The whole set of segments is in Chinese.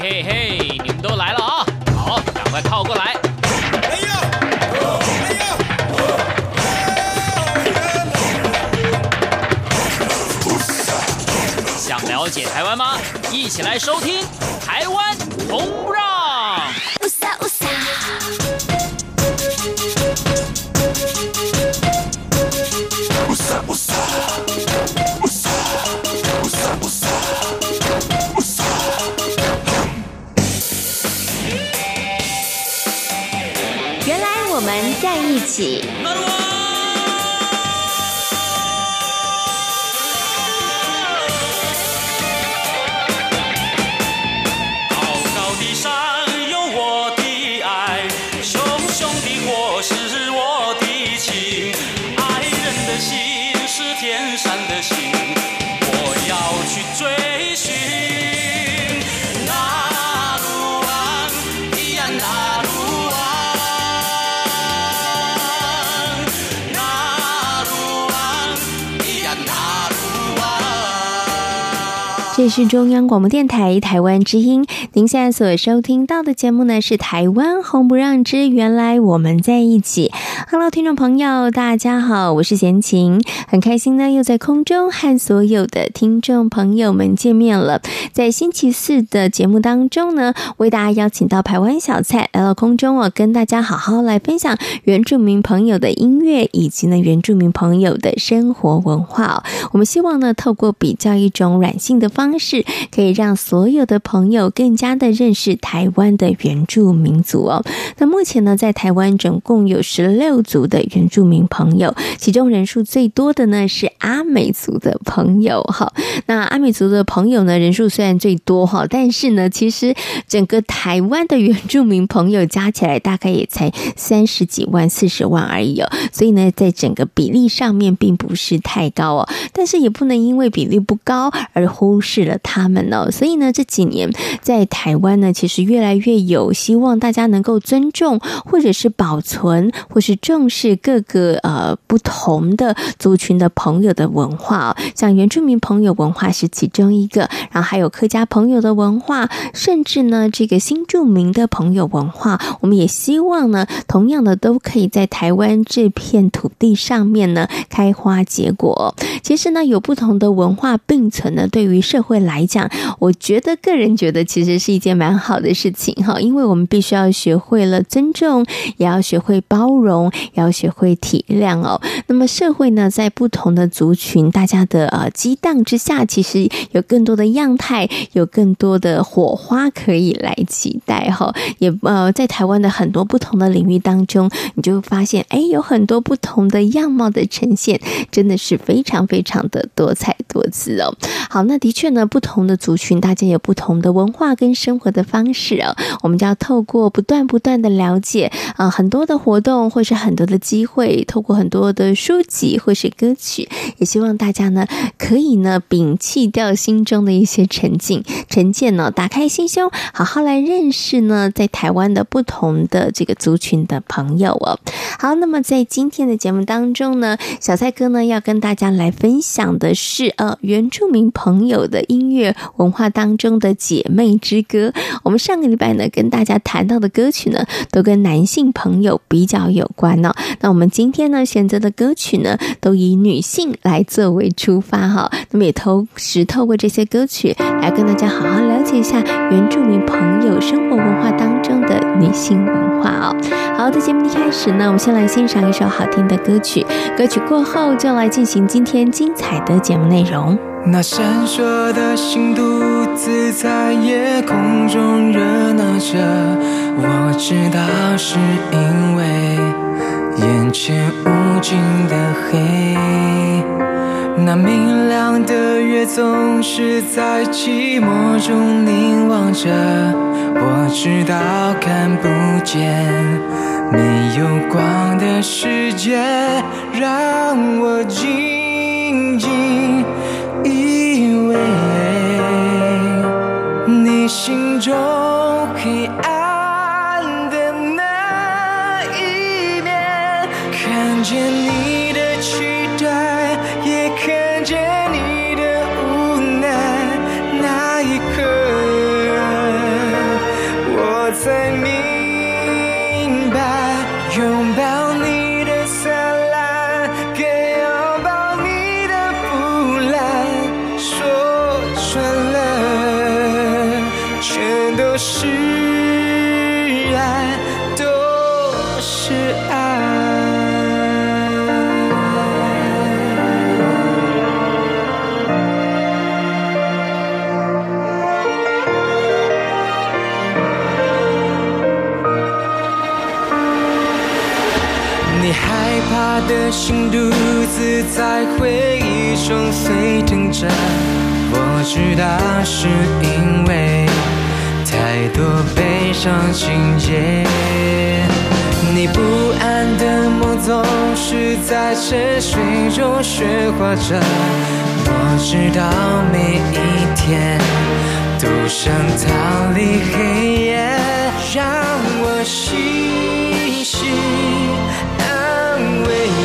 嘿嘿，你们都来了啊！好，赶快靠过来。哎呀！哎呀！想了解台湾吗？一起来收听《在是中央广播电台台湾之音，您现在所收听到的节目呢是《台湾红不让之原来我们在一起》。Hello，听众朋友，大家好，我是贤琴，很开心呢又在空中和所有的听众朋友们见面了。在星期四的节目当中呢，为大家邀请到台湾小蔡来到空中哦，跟大家好好来分享原住民朋友的音乐以及呢原住民朋友的生活文化。我们希望呢透过比较一种软性的方式可以让所有的朋友更加的认识台湾的原住民族哦。那目前呢，在台湾总共有十六族的原住民朋友，其中人数最多的呢是阿美族的朋友哈。那阿美族的朋友呢，人数虽然最多哈，但是呢，其实整个台湾的原住民朋友加起来大概也才三十几万、四十万而已哦。所以呢，在整个比例上面并不是太高哦，但是也不能因为比例不高而忽视。了他们哦，所以呢，这几年在台湾呢，其实越来越有希望大家能够尊重，或者是保存，或是重重视各个呃不同的族群的朋友的文化。像原住民朋友文化是其中一个，然后还有客家朋友的文化，甚至呢这个新住民的朋友文化，我们也希望呢，同样的都可以在台湾这片土地上面呢开花结果。其实呢，有不同的文化并存呢，对于社会来讲，我觉得个人觉得其实是一件蛮好的事情哈，因为我们必须要学会了尊重，也要学会包容，要学会体谅哦。那么社会呢，在不同的族群，大家的呃激荡之下，其实有更多的样态，有更多的火花可以来期待哈。也呃，在台湾的很多不同的领域当中，你就会发现，哎，有很多不同的样貌的呈现，真的是非常非常的多彩多姿哦。好，那的确呢。不同的族群，大家有不同的文化跟生活的方式哦。我们就要透过不断不断的了解啊，很多的活动或是很多的机会，透过很多的书籍或是歌曲，也希望大家呢可以呢摒弃掉心中的一些成见，成见呢，打开心胸，好好来认识呢在台湾的不同的这个族群的朋友哦。好，那么在今天的节目当中呢，小蔡哥呢要跟大家来分享的是呃原住民朋友的。音乐文化当中的姐妹之歌，我们上个礼拜呢跟大家谈到的歌曲呢，都跟男性朋友比较有关哦。那我们今天呢选择的歌曲呢，都以女性来作为出发哈。那么也同时透过这些歌曲来跟大家好好了解一下原住民朋友生活文化当中的女性文化哦。好的，节目一开始呢，我们先来欣赏一首好听的歌曲，歌曲过后就来进行今天精彩的节目内容。那闪烁的星独自在夜空中热闹着，我知道是因为眼前无尽的黑。那明亮的月总是在寂寞中凝望着，我知道看不见没有光的世界，让我静静。依偎你心中黑暗你害怕的心独自在回忆中沸腾着，我知道是因为太多悲伤情节。你不安的梦总是在沉睡中喧哗着，我知道每一天都想逃离黑夜，让我心心安慰。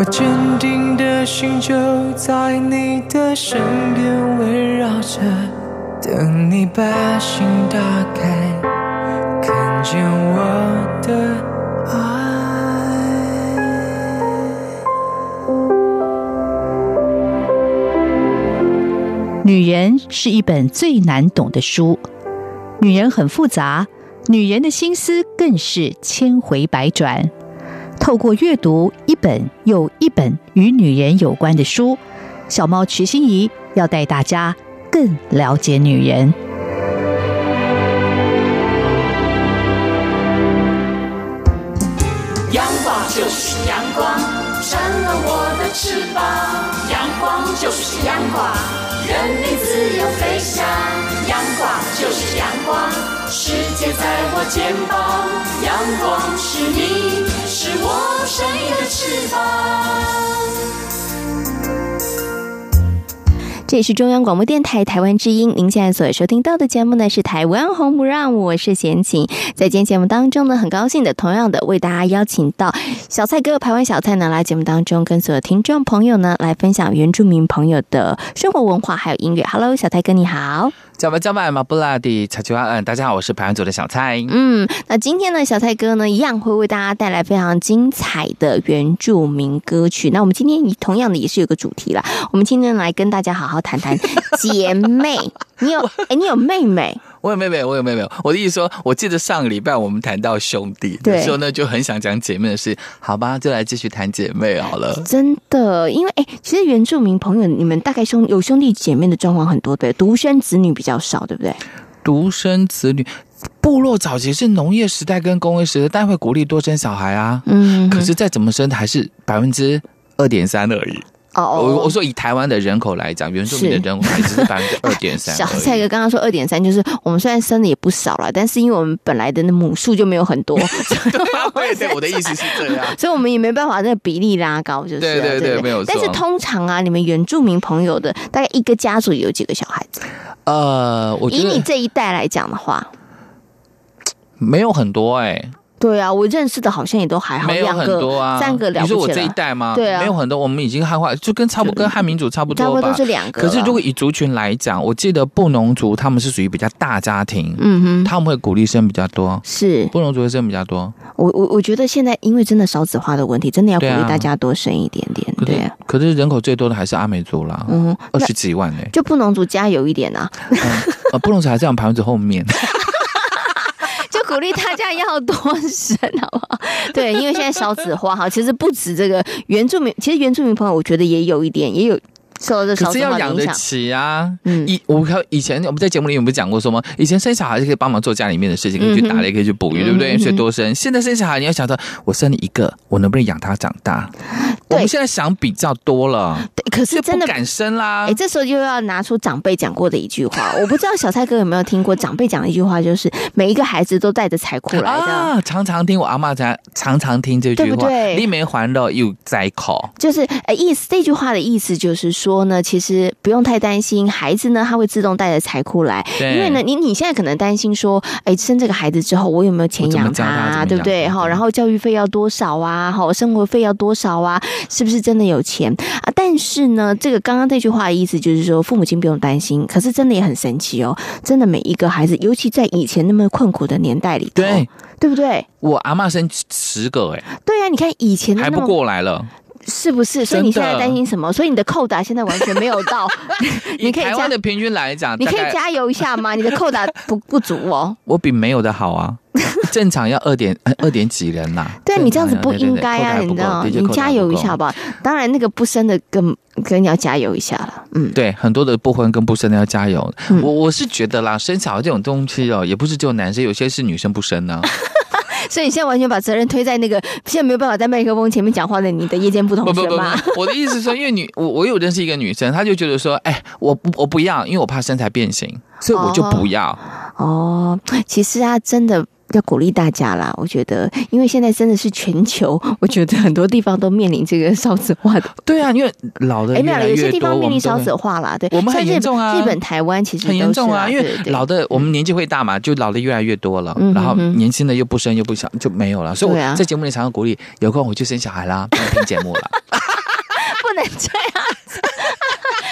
我坚定的心就在你的身边围绕着，等你把心打开，看见我的爱。女人是一本最难懂的书，女人很复杂，女人的心思更是千回百转。透过阅读一本又一本与女人有关的书，小猫瞿欣怡要带大家更了解女人。阳光就是阳光，成了我的翅膀。阳光就是阳光，任你自由飞翔。阳光就是阳光，世界在我肩膀。阳光是你。是我生命的翅膀。这里是中央广播电台台湾之音，您现在所收听到的节目呢是《台湾红不让》，我是贤琴。在今天节目当中呢，很高兴的，同样的为大家邀请到小蔡哥、台湾小蔡呢来节目当中，跟所有听众朋友呢来分享原住民朋友的生活文化还有音乐。Hello，小蔡哥你好。叫吧叫卖，马布拉蒂查吉安，大家好，我是排行组的小蔡。嗯，那今天呢，小蔡哥呢，一样会为大家带来非常精彩的原住民歌曲。那我们今天同样的也是有个主题啦，我们今天来跟大家好好谈谈姐妹。你有哎，你有妹妹？我有妹妹，我有妹妹。我的意思说，我记得上个礼拜我们谈到兄弟的时候呢，就很想讲姐妹的事。好吧，就来继续谈姐妹好了。真的，因为哎，其实原住民朋友，你们大概兄有兄弟姐妹的状况很多，对，独生子女比较少，对不对？独生子女，部落早期是农业时代跟工业时代，但会鼓励多生小孩啊。嗯，可是再怎么生，还是百分之二点三而已。哦哦，我我说以台湾的人口来讲，原住民的人口还只是百分之二点三。小蔡哥刚刚说二点三，就是我们虽然生的也不少了，但是因为我们本来的那母数就没有很多。对对，我的意思是这样，所以我们也没办法那个比例拉高，就是对对对，没有。但是通常啊，你们原住民朋友的大概一个家族有几个小孩子？呃，我以你这一代来讲的话，没有很多哎、欸。对啊，我认识的好像也都还好，没有很多啊，三个了不起了。你说我这一代吗？对啊，没有很多，我们已经汉化，就跟差不多跟汉民族差不多吧。差不多都是两个。可是如果以族群来讲，我记得布农族他们是属于比较大家庭，嗯哼，他们会鼓励生比较多，是布农族会生比较多。我我我觉得现在因为真的少子化的问题，真的要鼓励大家多生一点点。对啊，可是人口最多的还是阿美族啦，嗯，二十几万呢。就布农族加油一点啊！呃，布农族还是在排子后面。鼓励大家要多生，好不好？对，因为现在少子化哈，其实不止这个原住民，其实原住民朋友，我觉得也有一点，也有。受这可是要养得起啊！嗯，以我看以前我们在节目里有没有讲过说吗？以前生小孩是可以帮忙做家里面的事情，可以去打猎，可以去捕鱼，对不对？所以多生。现在生小孩，你要想到我生你一个，我能不能养他长大？我们现在想比较多了，对，可是真的不敢生啦。哎，这时候又要拿出长辈讲过的一句话，我不知道小蔡哥有没有听过长辈讲的一句话，就是每一个孩子都带着财库来的。啊，常常听我阿妈讲，常常听这句话，对不对？你没还了又在口，就是哎，意思这句话的意思就是说呢，其实。不用太担心，孩子呢，他会自动带着财库来。对，因为呢，你你现在可能担心说，哎，生这个孩子之后，我有没有钱养他，他对不对？哈，然后教育费要多少啊？哈，生活费要多少啊？是不是真的有钱啊？但是呢，这个刚刚这句话的意思就是说，父母亲不用担心。可是真的也很神奇哦，真的每一个孩子，尤其在以前那么困苦的年代里头，对，对不对？我阿妈生十个，哎，对呀，你看以前还不过来了。是不是？所以你现在担心什么？所以你的扣打现在完全没有到。你可以台湾的平均来讲，你可以加油一下吗？你的扣打不不足哦。我比没有的好啊，正常要二点二点几人呐。对啊，你这样子不应该啊，你知道吗？你加油一下吧。当然，那个不生的更更要加油一下了。嗯，对，很多的不婚跟不生的要加油。我我是觉得啦，生小孩这种东西哦，也不是只有男生，有些是女生不生呢。所以你现在完全把责任推在那个现在没有办法在麦克风前面讲话的你的夜间不同学吗？不不不，我的意思是说，因为女我我有认识一个女生，她就觉得说，哎，我不我不要，因为我怕身材变形，所以我就不要。哦，哦，其实啊，真的。要鼓励大家啦！我觉得，因为现在真的是全球，我觉得很多地方都面临这个少子化的。对啊，因为老的越来越多，有些地方面临少子化啦。对，我们很严重啊。日本、台湾其实很严重啊，因为老的我们年纪会大嘛，就老的越来越多了，然后年轻的又不生又不小，就没有了。所以我在节目里常常鼓励，有空我去生小孩啦，不要听节目了。不能这样。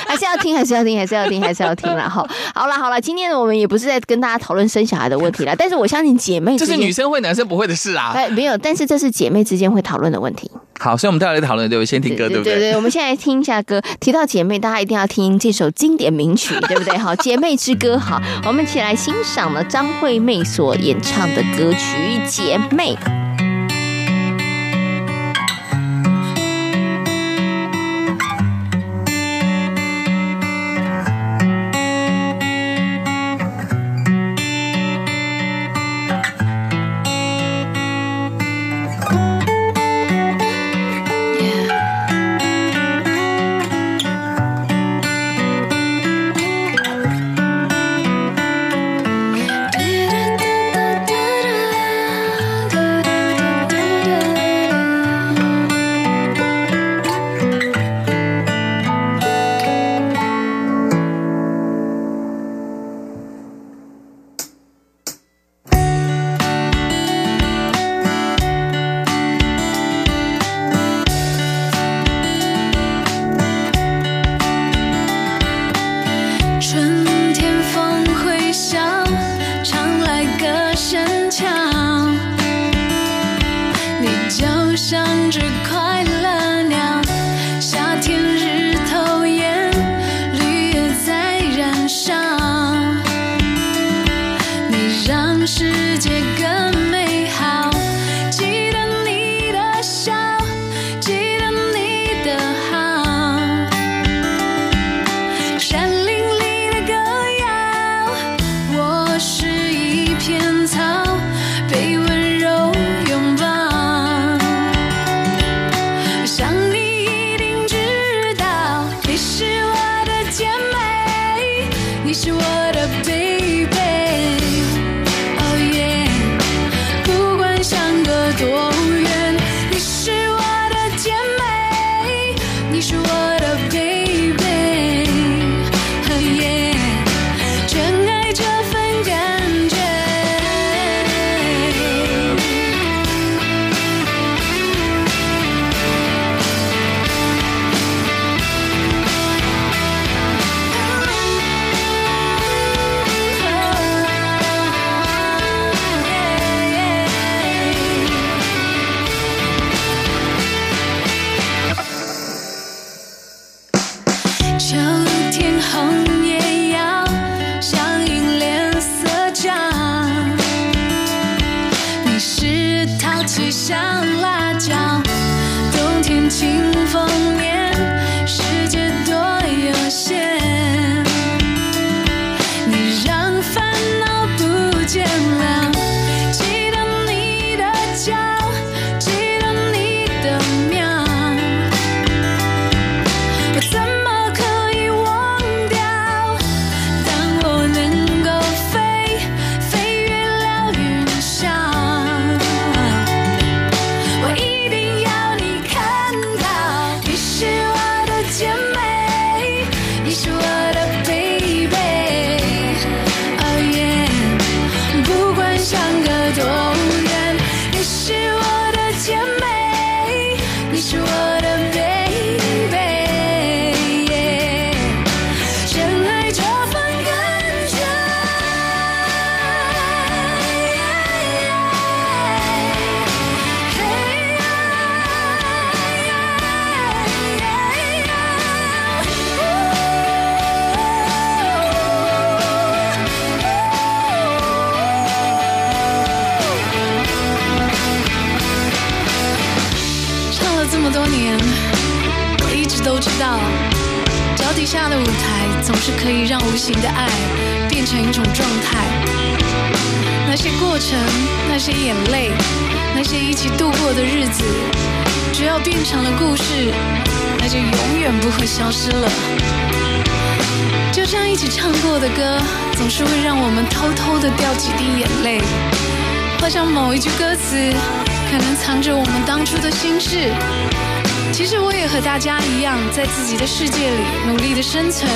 还是要听，还是要听，还是要听，还是要听了哈。好了好了，今天呢，我们也不是在跟大家讨论生小孩的问题了，但是我相信姐妹这是女生会男生不会的事啊。哎，没有，但是这是姐妹之间会讨论的问题。好，所以我们待会来讨论，对不对？先听歌，对不对？对对，我们现在听一下歌。提到姐妹，大家一定要听这首经典名曲，对不对？好，姐妹之歌，好，我们一起来欣赏了张惠妹所演唱的歌曲《姐妹》。是可以让无形的爱变成一种状态。那些过程，那些眼泪，那些一起度过的日子，只要变成了故事，那就永远不会消失了。就这样一起唱过的歌，总是会让我们偷偷的掉几滴眼泪。好像某一句歌词，可能藏着我们当初的心事。其实我也和大家一样，在自己的世界里努力的生存，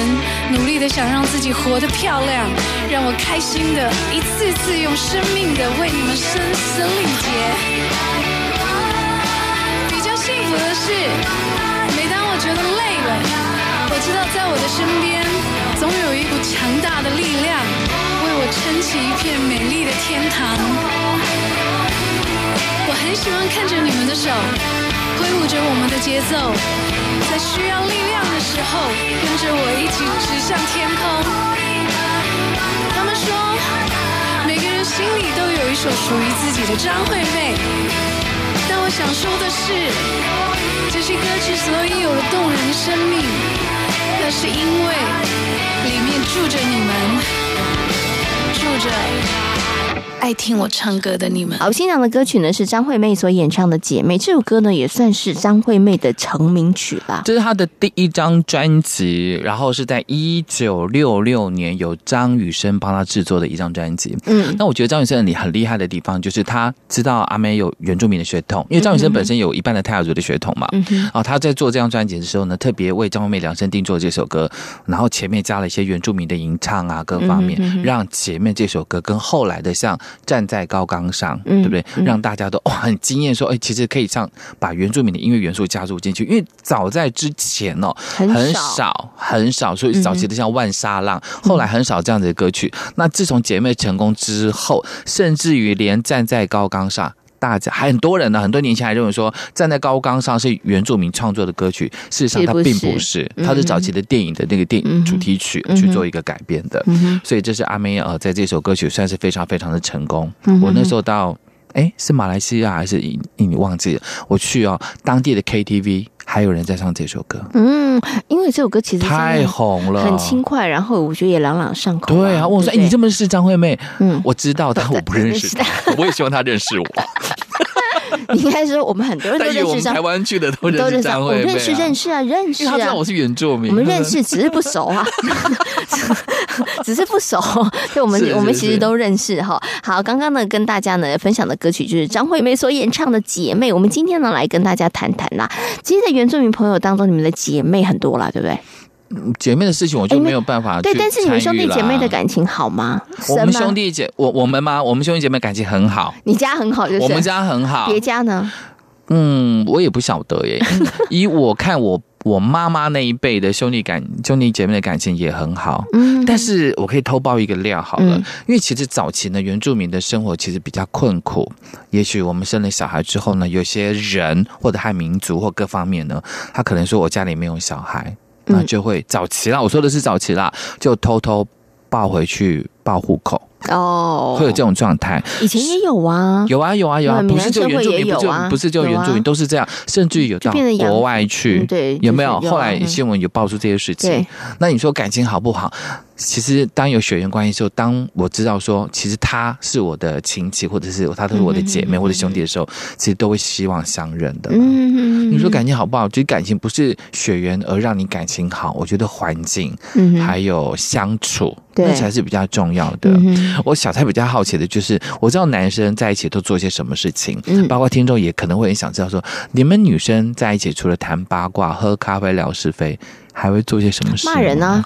努力的想让自己活得漂亮，让我开心的一次次用生命的为你们声嘶力竭。比较幸福的是，每当我觉得累了，我知道在我的身边，总有一股强大的力量，为我撑起一片美丽的天堂。我很喜欢看着你们的手，挥舞着我们的节奏，在需要力量的时候，跟着我一起指向天空。他们说，每个人心里都有一首属于自己的张惠妹。但我想说的是，这些歌之所以有了动人的生命，那是因为里面住着你们，住着。爱听我唱歌的你们，好，欣赏的歌曲呢是张惠妹所演唱的《姐妹》。这首歌呢也算是张惠妹的成名曲吧。这是她的第一张专辑，然后是在一九六六年由张雨生帮她制作的一张专辑。嗯，那我觉得张雨生你很厉害的地方就是他知道阿妹有原住民的血统，因为张雨生本身有一半的泰雅族的血统嘛。嗯哼。啊，他在做这张专辑的时候呢，特别为张惠妹量身定做这首歌，然后前面加了一些原住民的吟唱啊，各方面，让《前面》这首歌跟后来的像。站在高岗上，对不对？让大家都哇很惊艳，说哎，其实可以唱把原住民的音乐元素加入进去，因为早在之前哦，很少很少，很少，所以早期的像万沙浪，嗯、后来很少这样子的歌曲。嗯、那自从姐妹成功之后，甚至于连站在高岗上。大家还很多人呢，很多年前还认为说站在高岗上是原住民创作的歌曲，事实上它并不是，它是早期的电影的那个电影主题曲去做一个改编的，所以这是阿妹呃在这首歌曲算是非常非常的成功。我那时候到哎是马来西亚还是印尼忘记了，我去哦当地的 KTV 还有人在唱这首歌，嗯，因为这首歌其实太红了，很轻快，然后我觉得也朗朗上口。对啊，我说哎你这么认识张惠妹？嗯，我知道，但我不认识她，我也希望她认识我。应该说，我们很多人都认识。台湾去的都认识张惠妹，我认识认识啊，认识啊。他知道我是原住民，我们认识，只是不熟啊，只是不熟。对，我们我们其实都认识哈。好，刚刚呢，跟大家呢分享的歌曲就是张惠妹所演唱的《姐妹》。我们今天呢来跟大家谈谈啦。其实，在原住民朋友当中，你们的姐妹很多啦，对不对？姐妹的事情我就没有办法。对，但是你们兄弟姐妹的感情好吗？我们兄弟姐我我们吗？我们兄弟姐妹感情很好。你家很好，就是我们家很好。别家呢？嗯，我也不晓得耶。以我看，我我妈妈那一辈的兄弟感兄弟姐妹的感情也很好。嗯，但是我可以偷爆一个料好了，因为其实早期呢，原住民的生活其实比较困苦。也许我们生了小孩之后呢，有些人或者汉民族或各方面呢，他可能说我家里没有小孩。那就会早期啦，我说的是早期啦，就偷偷抱回去报户口。哦，会有这种状态，以前也有啊，有啊有啊有啊，不是就原住民，不就不是就原住民，啊、都是这样，甚至于有到国外去，嗯、对，有没有？后来新闻有爆出这些事情，那你说感情好不好？其实当有血缘关系的时候，当我知道说，其实他是我的亲戚，或者是他都是我的姐妹或者兄弟的时候，其实都会希望相认的。嗯，你说感情好不好？其实感情不是血缘而让你感情好，我觉得环境，还有相处，那才是比较重要的。我小蔡比较好奇的就是，我知道男生在一起都做些什么事情，包括听众也可能会很想知道说，你们女生在一起除了谈八卦、喝咖啡、聊是非，还会做些什么事？骂人啊。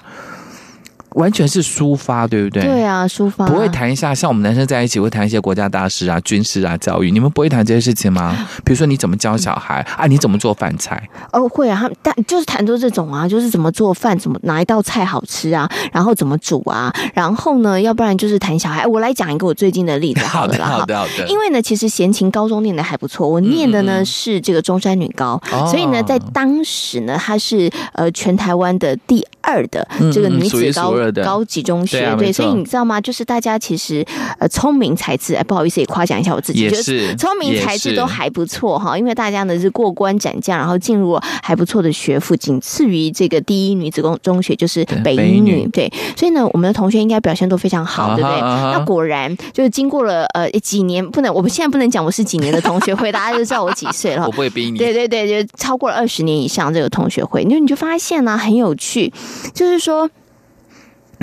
完全是抒发，对不对？对啊，抒发、啊、不会谈一下，像我们男生在一起会谈一些国家大事啊、军事啊、教育，你们不会谈这些事情吗？比如说你怎么教小孩啊，你怎么做饭菜？哦，会啊，他们但就是谈做这种啊，就是怎么做饭，怎么哪一道菜好吃啊，然后怎么煮啊，然后呢，要不然就是谈小孩。我来讲一个我最近的例子好了啦，好的，好的，好的。因为呢，其实闲情高中念的还不错，我念的呢、嗯、是这个中山女高，哦、所以呢，在当时呢，她是呃全台湾的第二的这个女子高、嗯嗯、高级中。对，对，所以你知道吗？就是大家其实呃聪明才智，哎，不好意思，也夸奖一下我自己，也是聪明才智都还不错哈。因为大家呢是过关斩将，然后进入还不错的学府，仅次于这个第一女子中中学就是北一女。对，所以呢，我们的同学应该表现都非常好，对不对？那果然就是经过了呃几年，不能我们现在不能讲我是几年的同学会，大家就知道我几岁了。我不会逼你。对对对，就超过了二十年以上这个同学会，你就你就发现呢、啊、很有趣，就是说。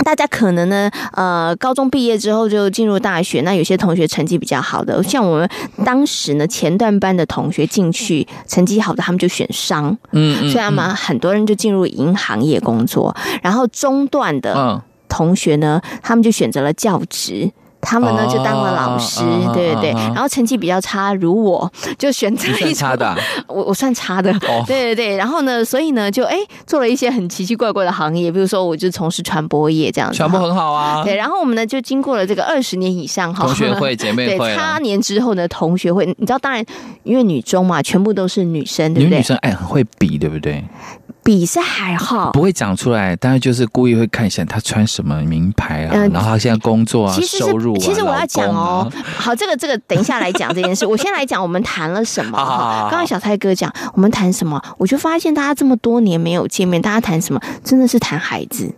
大家可能呢，呃，高中毕业之后就进入大学。那有些同学成绩比较好的，像我们当时呢，前段班的同学进去成绩好的，他们就选商，嗯，所以他们，很多人就进入银行业工作。然后中段的同学呢，他们就选择了教职。他们呢就当了老师，哦、对对对，然后成绩比较差，如我就选择一差的，我我算差的，哦、对对对，然后呢，所以呢就哎做了一些很奇奇怪怪的行业，比如说我就从事传播业这样子，传播很好啊，对，然后我们呢就经过了这个二十年以上哈，同学会姐妹会，对，差年之后呢同学会，你知道，当然因为女中嘛，全部都是女生，对不对？女生哎很会比，对不对？比是还好，不会讲出来，但是就是故意会看一下他穿什么名牌啊，嗯、然后他现在工作啊，收入啊，其实我要讲哦，啊、好，这个这个等一下来讲这件事。我先来讲我们谈了什么哈。刚刚小蔡哥讲我们谈什么，我就发现大家这么多年没有见面，大家谈什么？真的是谈孩子，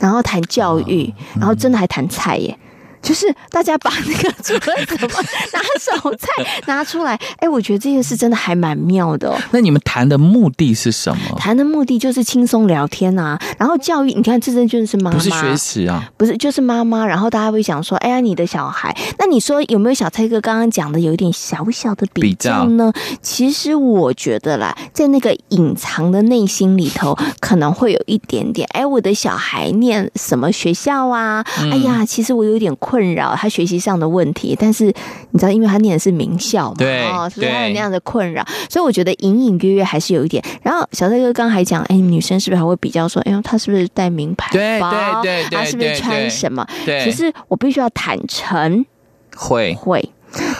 然后谈教育，嗯、然后真的还谈菜耶。就是大家把那个桌子怎么拿手菜拿出来，哎，我觉得这件事真的还蛮妙的哦。那你们谈的目的是什么？谈的目的就是轻松聊天啊，然后教育。你看，这真就是妈妈，不是学习啊，不是就是妈妈。然后大家会想说，哎呀，你的小孩，那你说有没有小蔡哥刚刚讲的有一点小小的比较呢？较。其实我觉得啦，在那个隐藏的内心里头，可能会有一点点。哎，我的小孩念什么学校啊？嗯、哎呀，其实我有点困。困扰他学习上的问题，但是你知道，因为他念的是名校嘛，对，哦，所以他有那样的困扰，所以我觉得隐隐约约还是有一点。然后小帅哥刚还讲，哎，女生是不是还会比较说，哎呦，他是不是带名牌包？对对对，他是不是穿什么？对，其实我必须要坦诚，会会，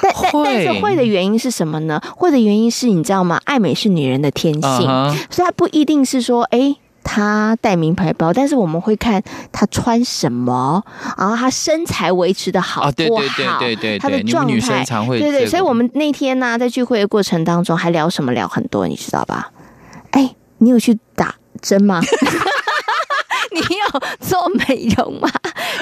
但但但是会的原因是什么呢？会的原因是你知道吗？爱美是女人的天性，uh huh. 所以她不一定是说，哎。他带名牌包，但是我们会看他穿什么，然后他身材维持的好不好？对对对对对，他的状态，对对，所以我们那天呢，在聚会的过程当中，还聊什么？聊很多，你知道吧？哎，你有去打针吗？你有做美容吗？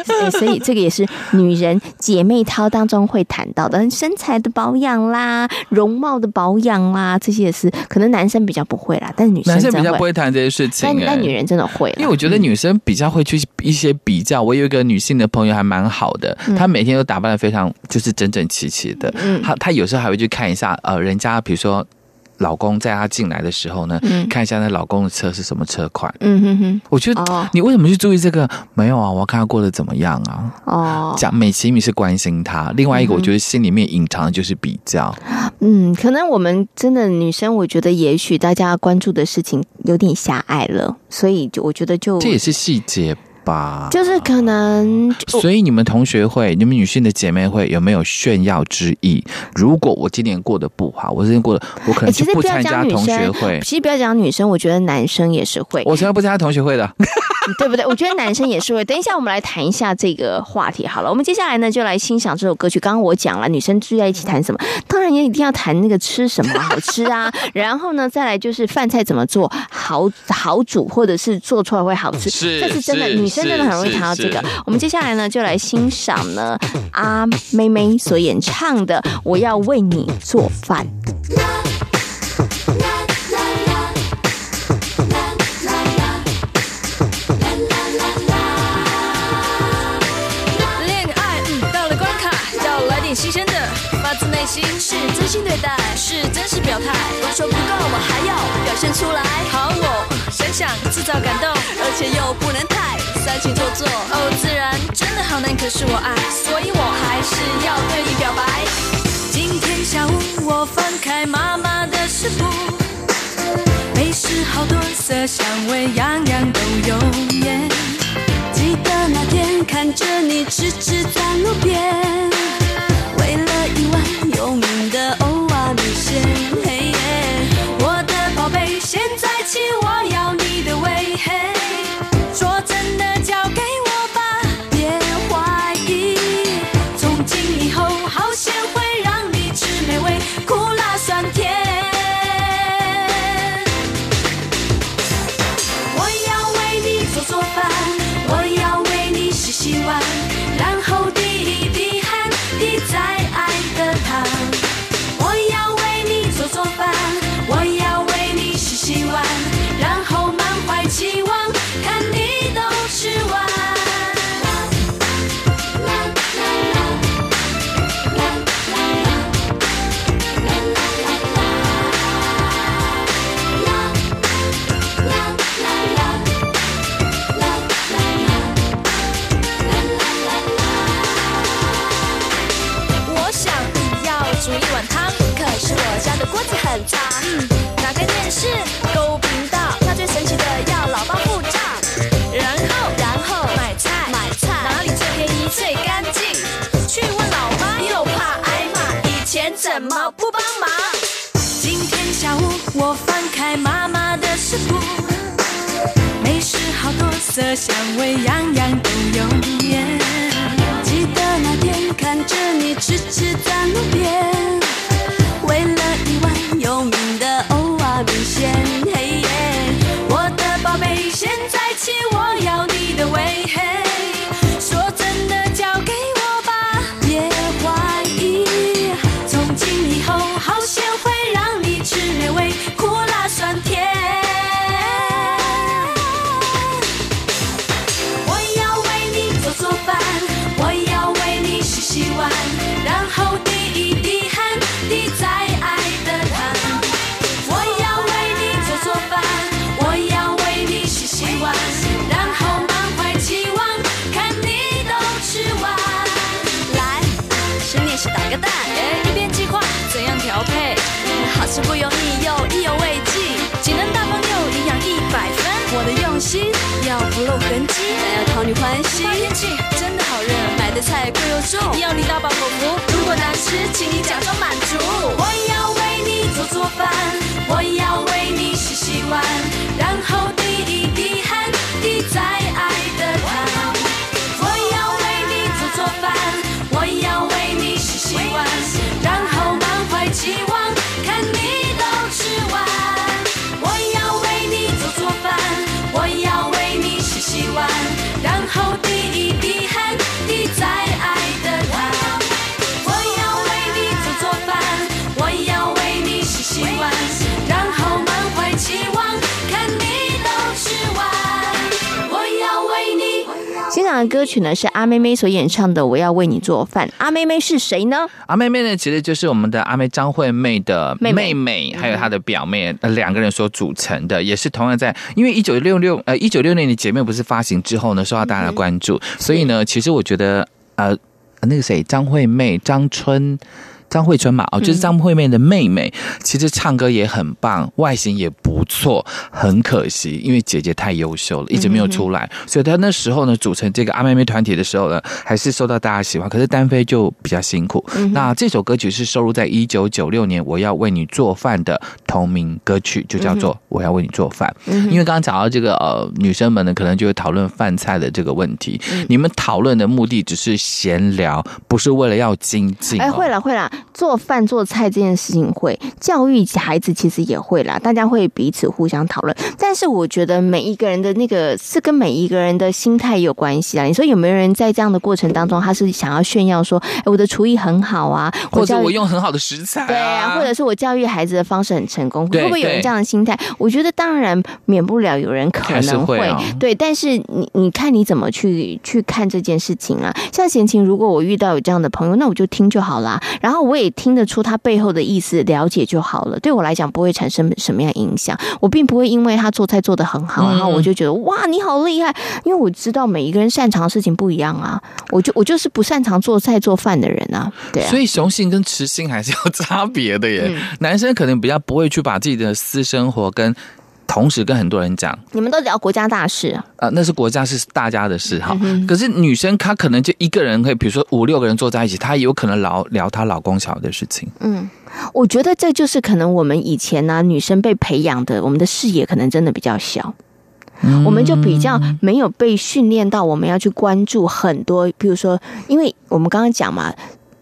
所以这个也是女人姐妹淘当中会谈到的，身材的保养啦，容貌的保养啦，这些也是可能男生比较不会啦，但是女生男生比较不会谈这些事情，但但女人真的会，因为我觉得女生比较会去一些比较。我有一个女性的朋友还蛮好的，她每天都打扮的非常就是整整齐齐的，嗯，她她有时候还会去看一下呃，人家比如说。老公在她进来的时候呢，嗯、看一下那老公的车是什么车款。嗯哼哼，我觉得你为什么去注意这个？哦、没有啊，我要看他过得怎么样啊。哦，讲美其名是关心他，另外一个我觉得心里面隐藏的就是比较。嗯，可能我们真的女生，我觉得也许大家关注的事情有点狭隘了，所以就我觉得就这也是细节。吧？就是可能，所以你们同学会，你们女性的姐妹会有没有炫耀之意？如果我今年过得不好，我今年过得，我可能就不参加同学会。其实不要讲女生，我觉得男生也是会。我从来不参加同学会的，对不对？我觉得男生也是会。等一下，我们来谈一下这个话题好了。我们接下来呢，就来欣赏这首歌曲。刚刚我讲了，女生聚在一起谈什么？当然也一定要谈那个吃什么好吃啊。然后呢，再来就是饭菜怎么做好好煮，或者是做出来会好吃。是，这是真的，女生真的很容易谈到这个。我们接下来呢，就来欣赏呢阿妹妹所演唱的《我要为你做饭》。新鲜的，发自内心是真心对待，是真实表态。我说不够，我还要表现出来。好，我想想制造感动，而且又不能太煽情做作。哦，自然真的好难，可是我爱，所以我还是要对你表白。今天下午我翻开妈妈的食谱，美食好多色香味，样样都有。耶，记得那天看着你痴痴在路边。为了一碗有名的欧阿米线，嘿耶！我的宝贝，现在起请你假装满足。我要为你做做饭，欣赏的歌曲呢是阿妹妹所演唱的《我要为你做饭》。阿妹妹是谁呢？阿妹妹呢，其实就是我们的阿妹张惠妹的妹妹，妹妹还有她的表妹两个人所组成的，也是同样在因为一九六六呃一九六六年姐妹不是发行之后呢，受到大家的关注，所以呢，其实我觉得呃那个谁张惠妹张春。张惠春嘛，哦，就是张惠妹的妹妹，其实唱歌也很棒，外形也不不错，很可惜，因为姐姐太优秀了，一直没有出来，所以她那时候呢组成这个阿妹妹团体的时候呢，还是受到大家喜欢。可是单飞就比较辛苦。那这首歌曲是收录在一九九六年《我要为你做饭》的同名歌曲，就叫做《我要为你做饭》。因为刚刚讲到这个呃，女生们呢可能就会讨论饭菜的这个问题，你们讨论的目的只是闲聊，不是为了要精进。哎，会了会了，做饭做菜这件事情会教育孩子，其实也会啦，大家会彼此互相讨论。但是我觉得每一个人的那个是跟每一个人的心态有关系啊。你说有没有人在这样的过程当中，他是想要炫耀说，哎，我的厨艺很好啊，或者我用很好的食材，对啊，或者是我教育孩子的方式很成功，会不会有人这样的心态？我觉得当然免不了有人可能会，对。但是你你看你怎么去去看这件事情啊？像贤琴，如果我遇到有这样的朋友，那我就听就好啦。然后我也听得出他背后的意思，了解就好了。对我来讲，不会产生什么样影响。我并不会因为他做菜做得很好，然后我就觉得哇，你好厉害。因为我知道每一个人擅长的事情不一样啊。我就我就是不擅长做菜做饭的人啊。对啊。所以雄性跟雌性还是有 差别的耶。男生可能比较不会去把自己的私生活跟。同时跟很多人讲，你们都聊国家大事啊？呃，那是国家是大家的事哈。可是女生她可能就一个人可以，比如说五六个人坐在一起，她有可能聊聊她老公小的事情。嗯，我觉得这就是可能我们以前呢、啊，女生被培养的，我们的视野可能真的比较小，我们就比较没有被训练到我们要去关注很多，比如说，因为我们刚刚讲嘛。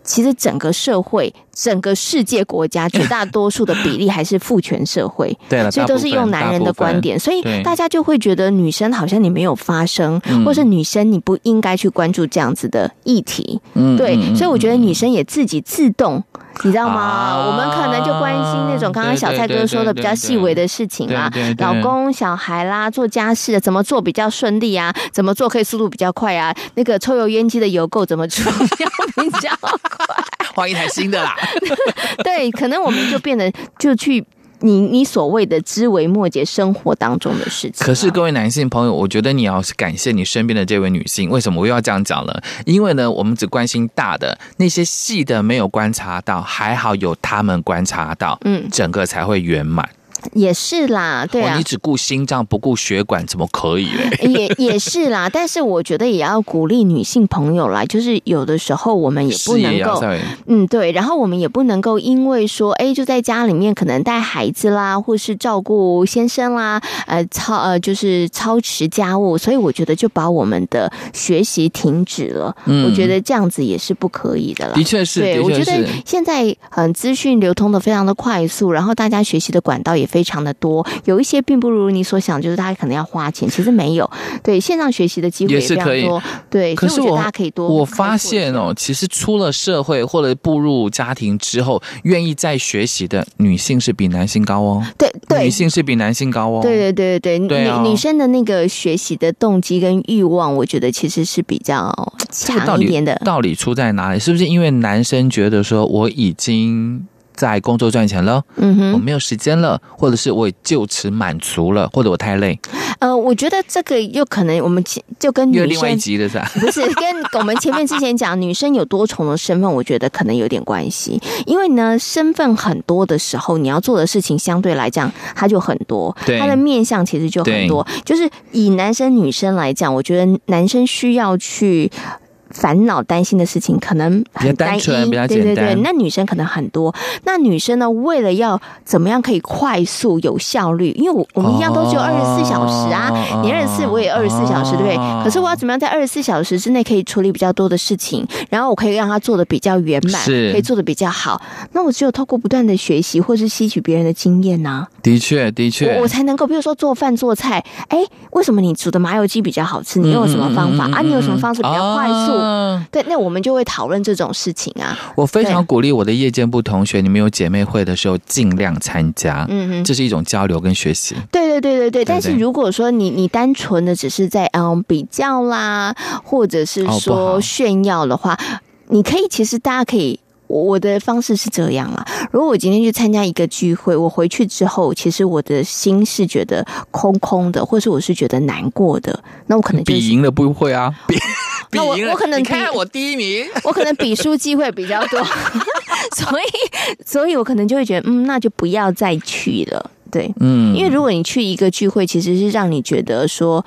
其实整个社会、整个世界国家绝大多数的比例还是父权社会，对了，所以都是用男人的观点，所以大家就会觉得女生好像你没有发声，或是女生你不应该去关注这样子的议题，嗯，对，所以我觉得女生也自己自动。你知道吗？啊、我们可能就关心那种刚刚小蔡哥说的比较细微的事情啊，老公、小孩啦，做家事怎么做比较顺利啊？怎么做可以速度比较快啊？那个抽油烟机的油垢怎么出 比较快？换一台新的啦。对，可能我们就变得就去。你你所谓的枝微末节生活当中的事情，可是各位男性朋友，我觉得你要是感谢你身边的这位女性，为什么我又要这样讲了？因为呢，我们只关心大的，那些细的没有观察到，还好有他们观察到，嗯，整个才会圆满。也是啦，对啊，你只顾心脏不顾血管，怎么可以嘞？也也是啦，但是我觉得也要鼓励女性朋友啦，就是有的时候我们也不能够，嗯，对，然后我们也不能够因为说，哎，就在家里面可能带孩子啦，或是照顾先生啦，呃，操呃，就是操持家务，所以我觉得就把我们的学习停止了。嗯，我觉得这样子也是不可以的啦。的确是，对，我觉得现在嗯，资讯流通的非常的快速，然后大家学习的管道也。非常的多，有一些并不如你所想，就是他可能要花钱，其实没有。对，线上学习的机会也非常多。对，可是我觉得大家可以多。我发现哦，其实出了社会或者步入家庭之后，愿意再学习的女性是比男性高哦。对对，女性是比男性高哦。对对对对对，女女生的那个学习的动机跟欲望，我觉得其实是比较强一点的。道理出在哪里？是不是因为男生觉得说我已经？在工作赚钱了，嗯哼，我没有时间了，或者是我就此满足了，或者我太累。呃，我觉得这个又可能我们前就跟女生 有另外一集的是吧？不是跟我们前面之前讲女生有多重的身份，我觉得可能有点关系。因为呢，身份很多的时候，你要做的事情相对来讲，它就很多，对，它的面向其实就很多。就是以男生女生来讲，我觉得男生需要去。烦恼担心的事情可能很单一，对对对。那女生可能很多。那女生呢，为了要怎么样可以快速有效率？因为我我们一样都只有二十四小时啊，你二十四，我也二十四小时，对不对？可是我要怎么样在二十四小时之内可以处理比较多的事情，然后我可以让他做的比较圆满，可以做的比较好。那我只有透过不断的学习，或是吸取别人的经验呢？的确，的确，我才能够，比如说做饭做菜，哎，为什么你煮的麻油鸡比较好吃？你用什么方法啊？你有什么方式比较快速？嗯，对，那我们就会讨论这种事情啊。我非常鼓励我的夜间部同学，你们有姐妹会的时候尽量参加，嗯嗯，这是一种交流跟学习。对对对对对。但是如果说你你单纯的只是在嗯比较啦，或者是说炫耀的话，你可以其实大家可以。我的方式是这样啊，如果我今天去参加一个聚会，我回去之后，其实我的心是觉得空空的，或是我是觉得难过的，那我可能就比赢了不会啊，比 比赢了，那我我可能看我第一名，我可能比输机会比较多，所以所以我可能就会觉得，嗯，那就不要再去了。对，嗯，因为如果你去一个聚会，其实是让你觉得说。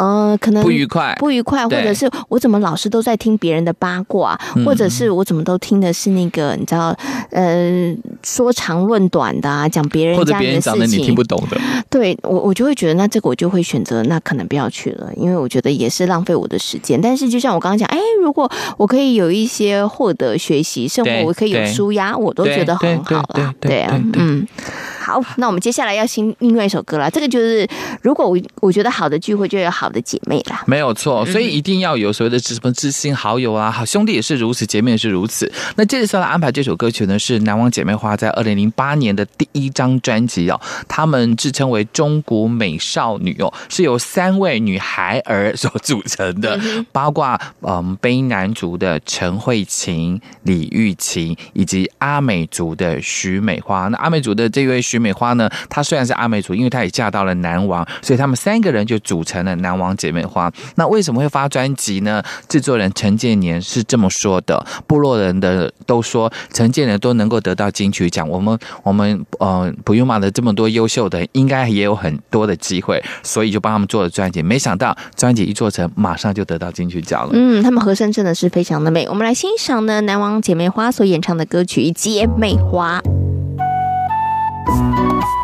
呃，可能不愉快，不愉快，或者是我怎么老是都在听别人的八卦，或者是我怎么都听的是那个你知道，呃，说长论短的啊，讲别人或者别人讲的你听不懂的，对我我就会觉得那这个我就会选择那可能不要去了，因为我觉得也是浪费我的时间。但是就像我刚刚讲，哎，如果我可以有一些获得学习，生活我可以有舒压，我都觉得很好了。对啊，嗯。好，那我们接下来要新另外一首歌了。这个就是，如果我我觉得好的聚会就有好的姐妹啦，没有错。所以一定要有所谓的什么知心好友啊，好兄弟也是如此，姐妹也是如此。那接着下来安排这首歌曲呢，是南王姐妹花在二零零八年的第一张专辑哦。他们自称为中古美少女哦，是由三位女孩儿所组成的，包括嗯卑南族的陈慧琴、李玉琴，以及阿美族的许美花。那阿美族的这位许美花呢，她虽然是阿美族，因为她也嫁到了南王，所以他们三个人就组成了南王姐妹花。那为什么会发专辑呢？制作人陈建年是这么说的：部落人的都说陈建年都能够得到金曲奖，我们我们呃普悠玛的这么多优秀的，应该也有很多的机会，所以就帮他们做了专辑。没想到专辑一做成，马上就得到金曲奖了。嗯，他们和声真的是非常的美。我们来欣赏呢南王姐妹花所演唱的歌曲《姐妹花》。呢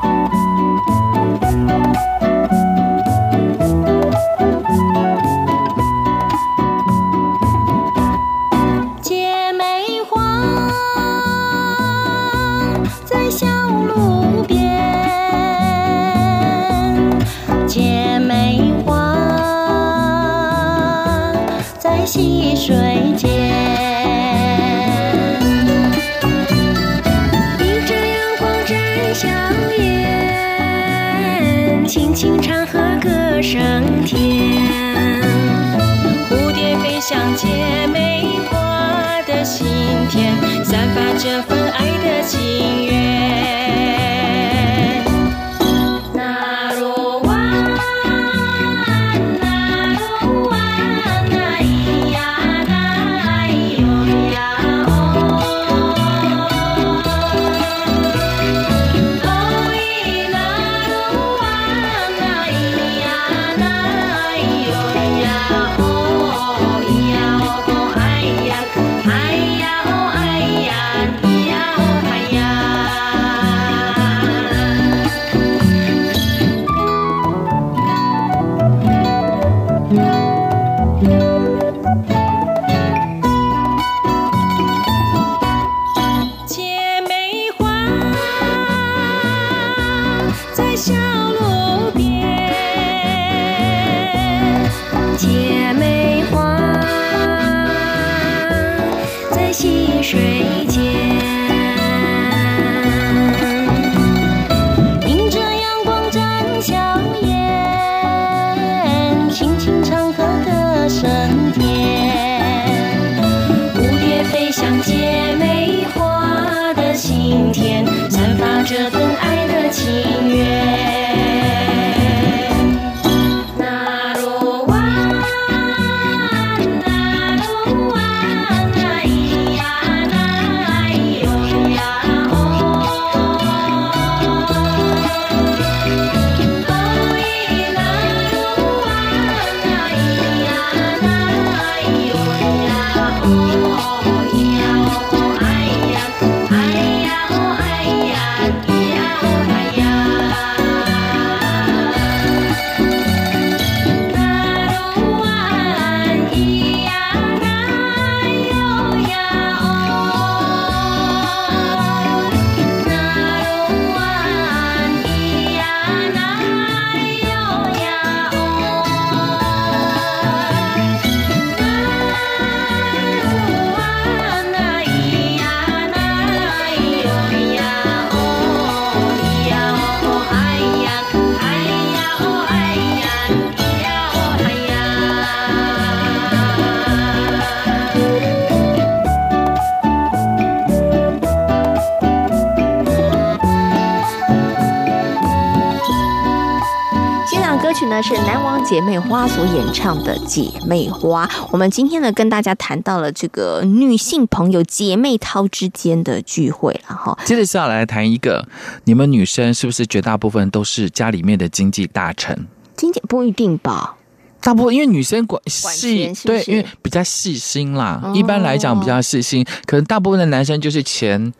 姐妹花所演唱的《姐妹花》。我们今天呢跟大家谈到了这个女性朋友姐妹淘之间的聚会了哈。接着是要来谈一个，你们女生是不是绝大部分都是家里面的经济大臣？经济不一定吧，大部分因为女生管管细对，因为比较细心啦。哦一般来讲比较细心，可能大部分的男生就是钱，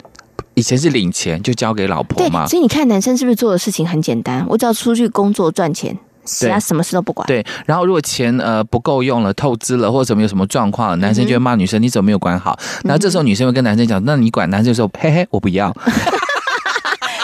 以前是领钱就交给老婆嘛，。所以你看男生是不是做的事情很简单？我只要出去工作赚钱，其他什么事都不管。对，然后如果钱呃不够用了、透支了，或者怎么有什么状况，男生就会骂女生：“你怎么没有管好？”然后这时候女生会跟男生讲：“那你管。”男生就说：“嘿嘿，我不要。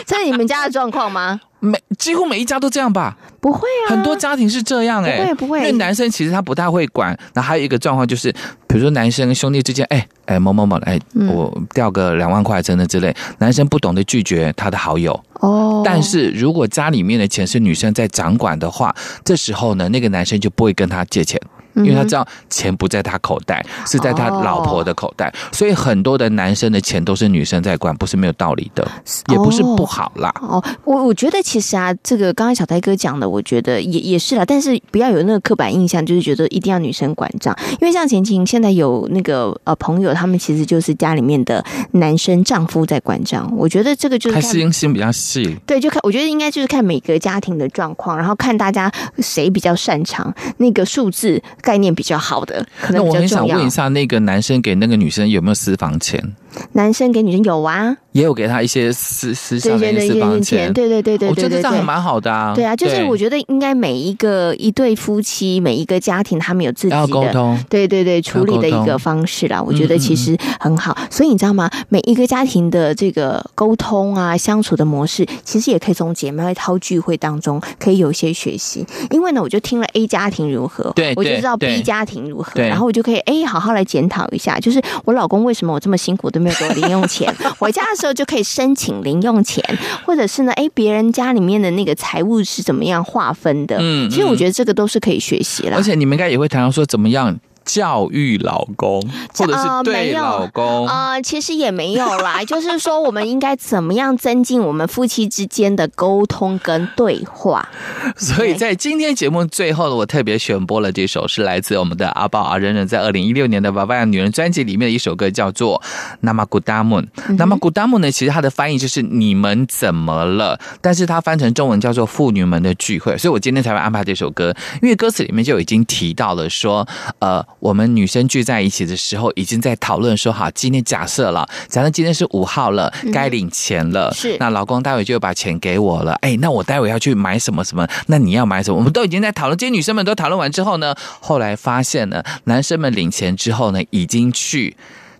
这是你们家的状况吗？” 每几乎每一家都这样吧，不会啊，很多家庭是这样哎、不会不会因为男生其实他不太会管。然后还有一个状况就是，比如说男生兄弟之间，哎哎某某某，哎我掉个两万块真的之类，男生不懂得拒绝他的好友。哦，但是如果家里面的钱是女生在掌管的话，这时候呢，那个男生就不会跟他借钱。因为他知道钱不在他口袋，是在他老婆的口袋，所以很多的男生的钱都是女生在管，不是没有道理的，也不是不好啦。哦，我我觉得其实啊，这个刚才小台哥讲的，我觉得也也是啦，但是不要有那个刻板印象，就是觉得一定要女生管账，因为像前情现在有那个呃朋友，他们其实就是家里面的男生丈夫在管账，我觉得这个就是还是心比较细，对，就看我觉得应该就是看每个家庭的状况，然后看大家谁比较擅长那个数字。概念比较好的，可能那我很想。问一下，那个男生给那个女生有没有私房钱？男生给女生有啊，也有给他一些私私下的一些钱。对对对对对，我觉得这样还蛮好的啊。对啊，就是我觉得应该每一个一对夫妻，每一个家庭，他们有自己的沟通，对对对，处理的一个方式啦。我觉得其实很好。所以你知道吗？每一个家庭的这个沟通啊，相处的模式，其实也可以从姐妹淘聚会当中可以有一些学习。因为呢，我就听了 A 家庭如何，对，我就知道 B 家庭如何，然后我就可以哎好好来检讨一下，就是我老公为什么我这么辛苦都没有给我零用钱，回家的时候就可以申请零用钱，或者是呢，哎别人家里面的那个财务是怎么样划分的？嗯，其实我觉得这个都是可以学习啦。而且你们应该也会谈到说怎么样。教育老公，或者是对老公啊、呃呃，其实也没有啦。就是说，我们应该怎么样增进我们夫妻之间的沟通跟对话？所以在今天节目最后呢，我特别选播了这首是来自我们的阿宝阿忍忍在二零一六年的《娃娃样女人》专辑里面的一首歌，叫做《Nama Gudamun》。Nama Gudamun 呢，其实它的翻译就是“你们怎么了”，但是它翻成中文叫做“妇女们的聚会”。所以我今天才会安排这首歌，因为歌词里面就已经提到了说，呃。我们女生聚在一起的时候，已经在讨论说，好，今天假设了，假设今天是五号了，该领钱了，嗯、是，那老公待会就把钱给我了，哎，那我待会要去买什么什么，那你要买什么？我们都已经在讨论，这些女生们都讨论完之后呢，后来发现呢，男生们领钱之后呢，已经去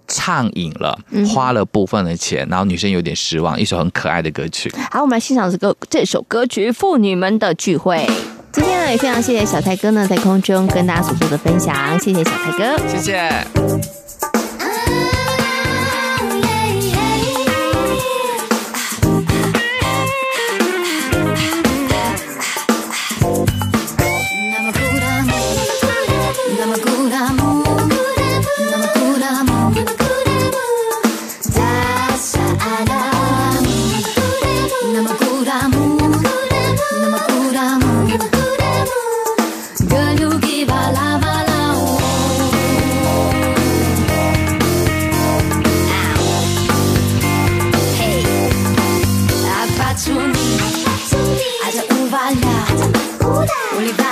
畅饮了，花了部分的钱，然后女生有点失望，一首很可爱的歌曲。好，我们来欣赏这个这首歌曲《妇女们的聚会》。今天呢，也非常谢谢小泰哥呢，在空中跟大家所做的分享，谢谢小泰哥，谢谢。Oliva.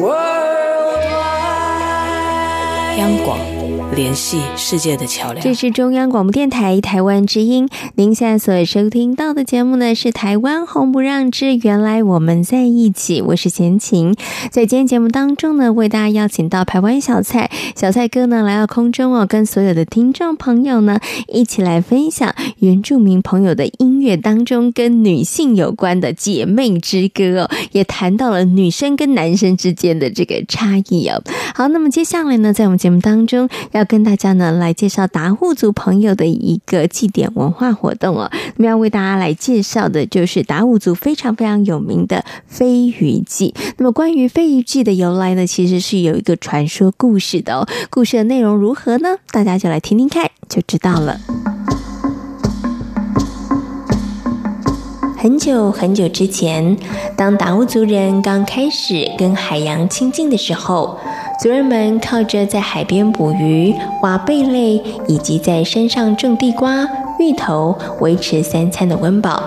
RTI，Worldwide。央广联系世界的桥梁。这是中央广播电台台湾之音，您现在所收听到的节目呢是《台湾红不让之原来我们在一起》，我是贤琴。在今天节目当中呢，为大家邀请到台湾小蔡小蔡哥呢来到空中哦，跟所有的听众朋友呢一起来分享原住民朋友的音乐当中跟女性有关的姐妹之歌哦，也谈到了女生跟男生之间的这个差异哦。好，那么接下来呢，在我们节目当中要跟大家呢来介绍达悟族朋友的一个祭典文化活动哦。那么要为大家来介绍的就是达悟族非常非常有名的飞鱼祭。那么关于飞鱼祭的由来呢，其实是有一个传说故事的哦。故事的内容如何呢？大家就来听听看就知道了。很久很久之前，当达悟族人刚开始跟海洋亲近的时候，族人们靠着在海边捕鱼、挖贝类，以及在山上种地瓜、芋头，维持三餐的温饱。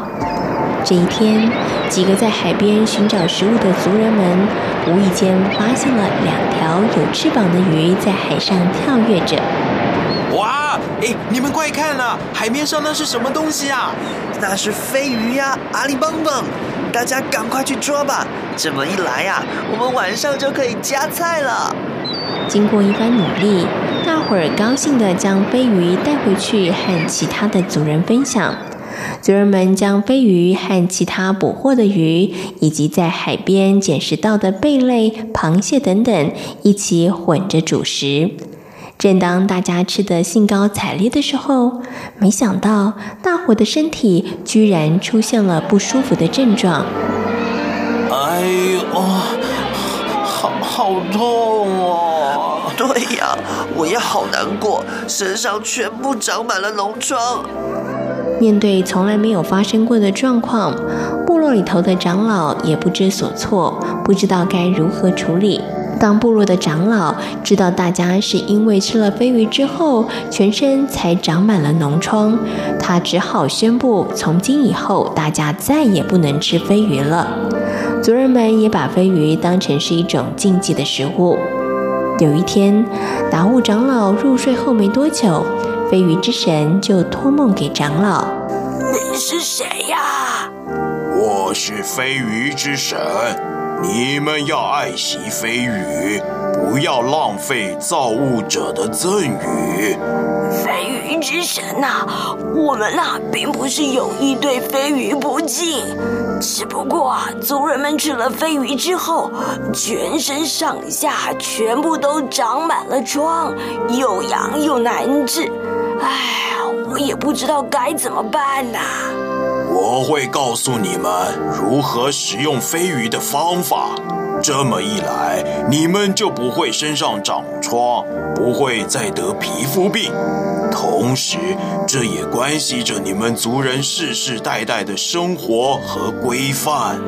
这一天，几个在海边寻找食物的族人们，无意间发现了两条有翅膀的鱼在海上跳跃着。哇！哎，你们快看啊，海面上那是什么东西啊？那是飞鱼呀，阿里蹦蹦！大家赶快去抓吧！这么一来呀，我们晚上就可以加菜了。经过一番努力，大伙儿高兴地将飞鱼带回去和其他的族人分享。族人们将飞鱼和其他捕获的鱼，以及在海边捡拾到的贝类、螃蟹等等，一起混着煮食。正当大家吃得兴高采烈的时候，没想到大伙的身体居然出现了不舒服的症状。哎呦，好好痛哦！对呀，我也好难过，身上全部长满了脓疮。面对从来没有发生过的状况，部落里头的长老也不知所措，不知道该如何处理。当部落的长老知道大家是因为吃了飞鱼之后，全身才长满了脓疮，他只好宣布，从今以后大家再也不能吃飞鱼了。族人们也把飞鱼当成是一种禁忌的食物。有一天，达悟长老入睡后没多久，飞鱼之神就托梦给长老：“你是谁呀？”“我是飞鱼之神。”你们要爱惜飞鱼，不要浪费造物者的赠予。飞鱼之神呐，我们呐并不是有意对飞鱼不敬，只不过啊，族人们吃了飞鱼之后，全身上下全部都长满了疮，又痒又难治。哎呀，我也不知道该怎么办呐。我会告诉你们如何食用飞鱼的方法。这么一来，你们就不会身上长疮，不会再得皮肤病。同时，这也关系着你们族人世世代代的生活和规范。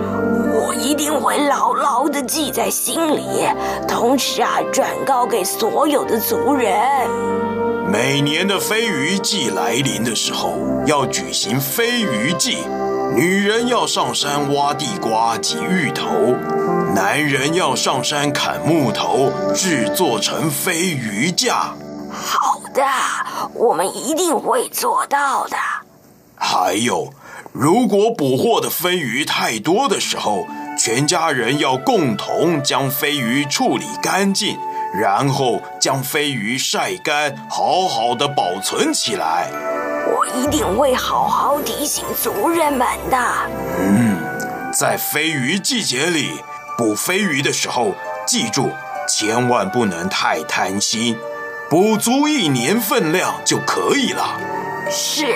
我一定会牢牢地记在心里，同时啊，转告给所有的族人。每年的飞鱼季来临的时候，要举行飞鱼祭，女人要上山挖地瓜及芋头，男人要上山砍木头，制作成飞鱼架。好的，我们一定会做到的。还有，如果捕获的飞鱼太多的时候，全家人要共同将飞鱼处理干净。然后将飞鱼晒干，好好的保存起来。我一定会好好提醒族人们的。嗯，在飞鱼季节里，捕飞鱼的时候，记住千万不能太贪心，捕足一年分量就可以了。是，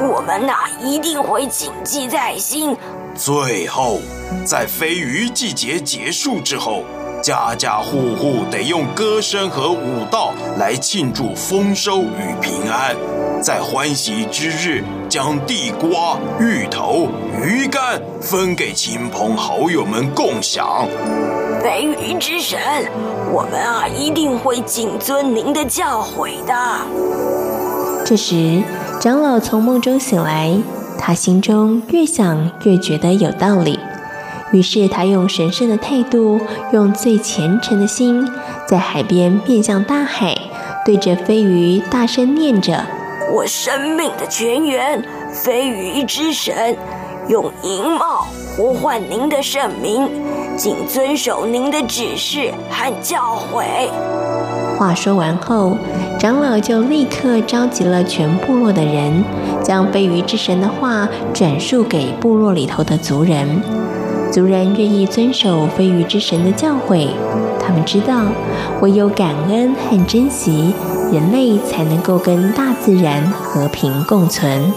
我们呐一定会谨记在心。最后，在飞鱼季节结束之后。家家户户得用歌声和舞蹈来庆祝丰收与平安，在欢喜之日，将地瓜、芋头、鱼干分给亲朋好友们共享。飞鱼之神，我们啊一定会谨遵您的教诲的。这时，长老从梦中醒来，他心中越想越觉得有道理。于是他用神圣的态度，用最虔诚的心，在海边面向大海，对着飞鱼大声念着：“我生命的泉源，飞鱼之神，用银帽呼唤您的圣名，谨遵守您的指示和教诲。”话说完后，长老就立刻召集了全部落的人，将飞鱼之神的话转述给部落里头的族人。族人愿意遵守飞鱼之神的教诲，他们知道，唯有感恩和珍惜，人类才能够跟大自然和平共存。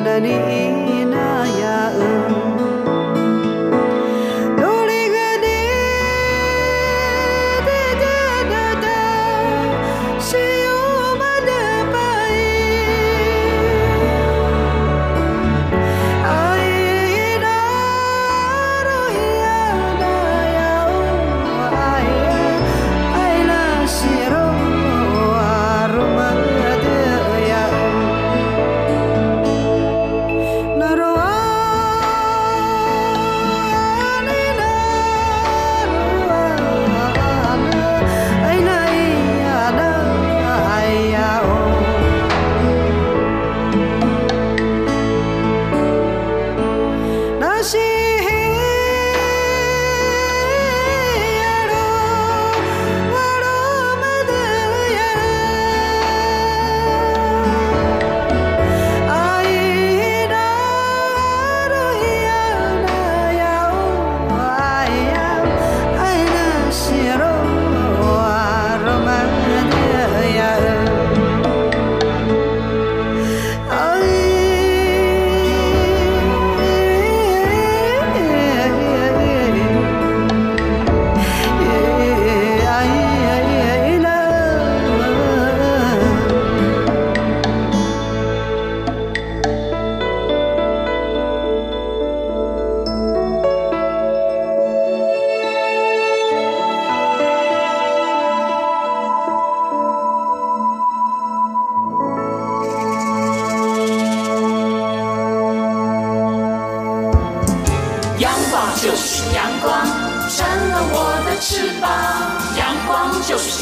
da di